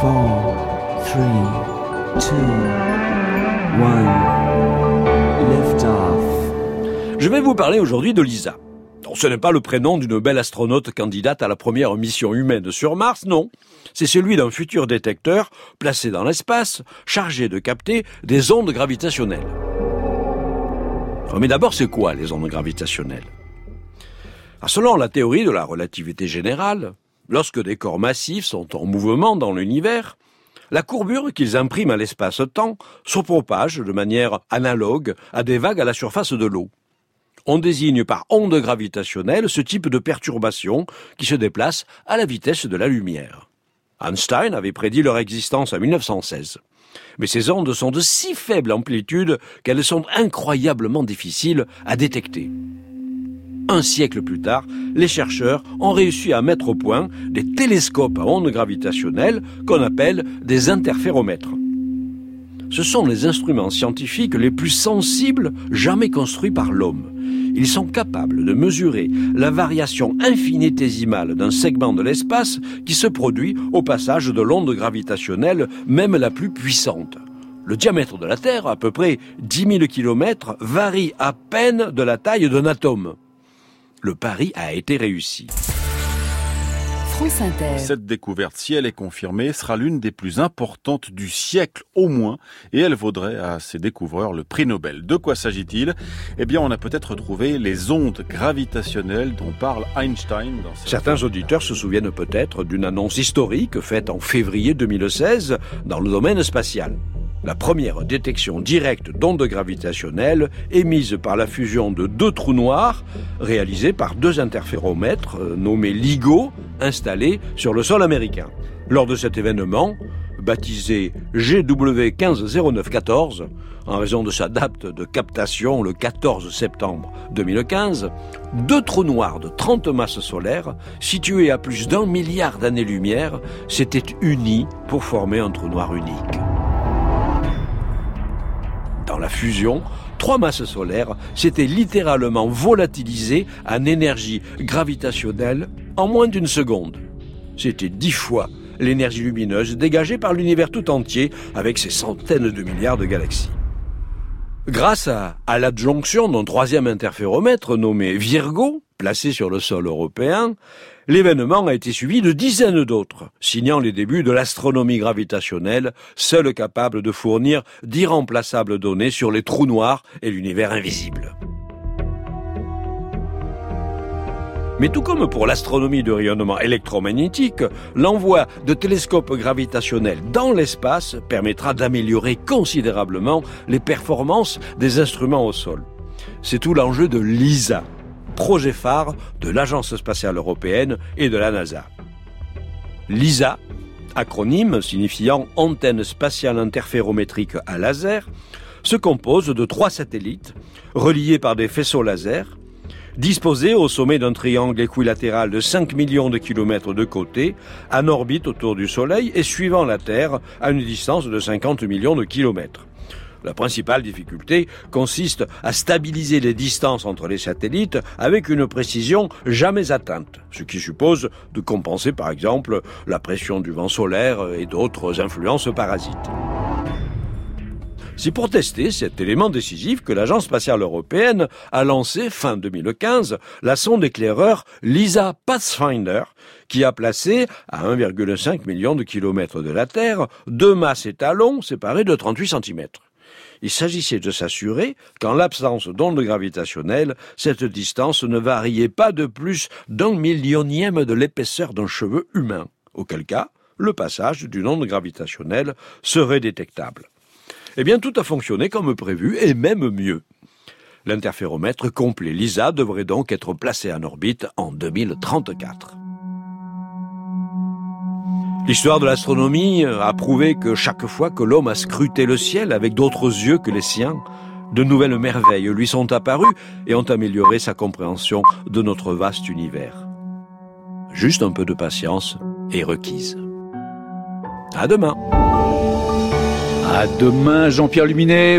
four, three, two, one. Lift off. Je vais vous parler aujourd'hui de Lisa. Ce n'est pas le prénom d'une belle astronaute candidate à la première mission humaine sur Mars, non. C'est celui d'un futur détecteur placé dans l'espace, chargé de capter des ondes gravitationnelles. Mais d'abord, c'est quoi les ondes gravitationnelles? Ah, Selon la théorie de la relativité générale, lorsque des corps massifs sont en mouvement dans l'univers, la courbure qu'ils impriment à l'espace-temps se propage de manière analogue à des vagues à la surface de l'eau. On désigne par onde gravitationnelle ce type de perturbation qui se déplace à la vitesse de la lumière. Einstein avait prédit leur existence en 1916. Mais ces ondes sont de si faible amplitude qu'elles sont incroyablement difficiles à détecter. Un siècle plus tard, les chercheurs ont réussi à mettre au point des télescopes à ondes gravitationnelles qu'on appelle des interféromètres. Ce sont les instruments scientifiques les plus sensibles jamais construits par l'homme. Ils sont capables de mesurer la variation infinitésimale d'un segment de l'espace qui se produit au passage de l'onde gravitationnelle, même la plus puissante. Le diamètre de la Terre, à peu près 10 000 km, varie à peine de la taille d'un atome le pari a été réussi. France Inter. Cette découverte, si elle est confirmée, sera l'une des plus importantes du siècle au moins, et elle vaudrait à ses découvreurs le prix Nobel. De quoi s'agit-il? Eh bien, on a peut-être trouvé les ondes gravitationnelles dont parle Einstein. Dans Certains auditeurs se souviennent peut-être d'une annonce historique faite en février 2016 dans le domaine spatial la première détection directe d'ondes gravitationnelles émise par la fusion de deux trous noirs réalisés par deux interféromètres euh, nommés LIGO installés sur le sol américain. Lors de cet événement, baptisé GW150914, en raison de sa date de captation le 14 septembre 2015, deux trous noirs de 30 masses solaires, situés à plus d'un milliard d'années-lumière, s'étaient unis pour former un trou noir unique dans la fusion, trois masses solaires s'étaient littéralement volatilisées en énergie gravitationnelle en moins d'une seconde. C'était dix fois l'énergie lumineuse dégagée par l'univers tout entier avec ses centaines de milliards de galaxies. Grâce à, à l'adjonction d'un troisième interféromètre nommé Virgo, placé sur le sol européen, l'événement a été suivi de dizaines d'autres, signant les débuts de l'astronomie gravitationnelle, seule capable de fournir d'irremplaçables données sur les trous noirs et l'univers invisible. Mais tout comme pour l'astronomie de rayonnement électromagnétique, l'envoi de télescopes gravitationnels dans l'espace permettra d'améliorer considérablement les performances des instruments au sol. C'est tout l'enjeu de LISA, projet phare de l'Agence spatiale européenne et de la NASA. LISA, acronyme signifiant antenne spatiale interférométrique à laser, se compose de trois satellites reliés par des faisceaux laser disposés au sommet d'un triangle équilatéral de 5 millions de kilomètres de côté, en orbite autour du Soleil et suivant la Terre à une distance de 50 millions de kilomètres. La principale difficulté consiste à stabiliser les distances entre les satellites avec une précision jamais atteinte, ce qui suppose de compenser par exemple la pression du vent solaire et d'autres influences parasites. C'est pour tester cet élément décisif que l'Agence spatiale européenne a lancé fin 2015 la sonde éclaireur LISA Pathfinder, qui a placé à 1,5 million de kilomètres de la Terre deux masses étalons séparés de 38 cm. Il s'agissait de s'assurer qu'en l'absence d'ondes gravitationnelles, cette distance ne variait pas de plus d'un millionième de l'épaisseur d'un cheveu humain, auquel cas le passage d'une onde gravitationnelle serait détectable. Eh bien, tout a fonctionné comme prévu, et même mieux. L'interféromètre complet LISA devrait donc être placé en orbite en 2034. L'histoire de l'astronomie a prouvé que chaque fois que l'homme a scruté le ciel avec d'autres yeux que les siens, de nouvelles merveilles lui sont apparues et ont amélioré sa compréhension de notre vaste univers. Juste un peu de patience est requise. À demain. À demain, Jean-Pierre Luminet.